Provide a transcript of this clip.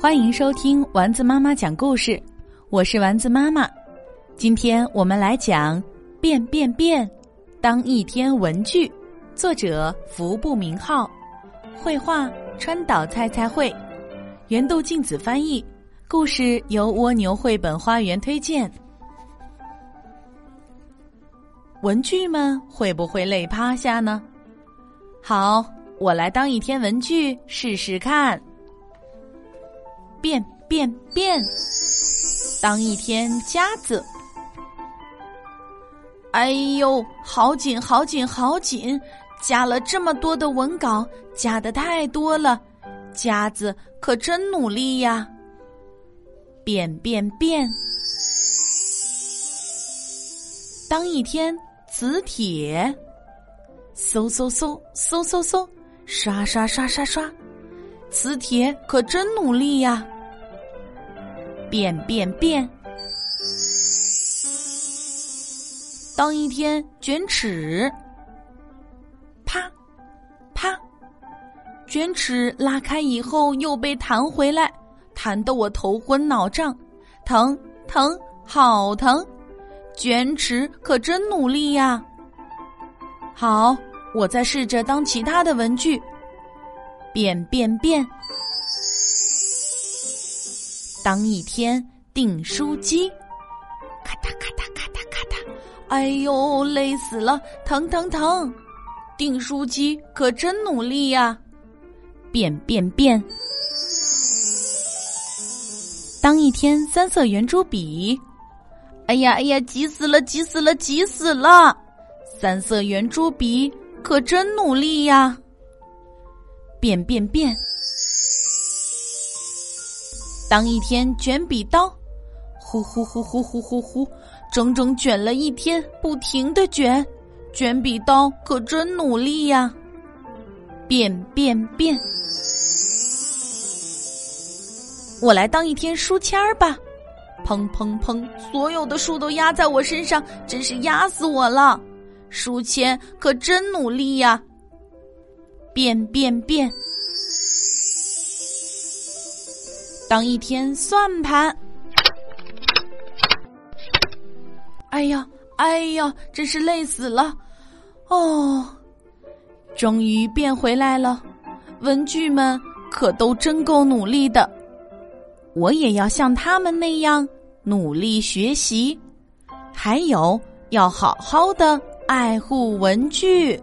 欢迎收听丸子妈妈讲故事，我是丸子妈妈。今天我们来讲《变变变》，当一天文具，作者服部明浩，绘画川岛菜菜绘，原度静子翻译，故事由蜗牛绘本花园推荐。文具们会不会累趴下呢？好，我来当一天文具试试看。变变！当一天夹子，哎呦，好紧好紧好紧！夹了这么多的文稿，夹的太多了，夹子可真努力呀！变变变！当一天磁铁，嗖嗖嗖嗖嗖嗖，刷刷刷刷刷。磁铁可真努力呀！变变变！当一天卷尺，啪啪，卷尺拉开以后又被弹回来，弹得我头昏脑胀，疼疼好疼！卷尺可真努力呀！好，我再试着当其他的文具。变变变！当一天订书机，咔嗒咔嗒咔嗒咔嗒，哎呦，累死了，疼疼疼！订书机可真努力呀！变变变！当一天三色圆珠笔，哎呀哎呀，急死了，急死了，急死了！三色圆珠笔可真努力呀！变变变！当一天卷笔刀，呼呼呼呼呼呼呼，整整卷了一天，不停的卷，卷笔刀可真努力呀！变变变！我来当一天书签儿吧，砰砰砰，所有的书都压在我身上，真是压死我了！书签可真努力呀！变变变！当一天算盘，哎呀，哎呀，真是累死了！哦，终于变回来了。文具们可都真够努力的，我也要像他们那样努力学习，还有要好好的爱护文具。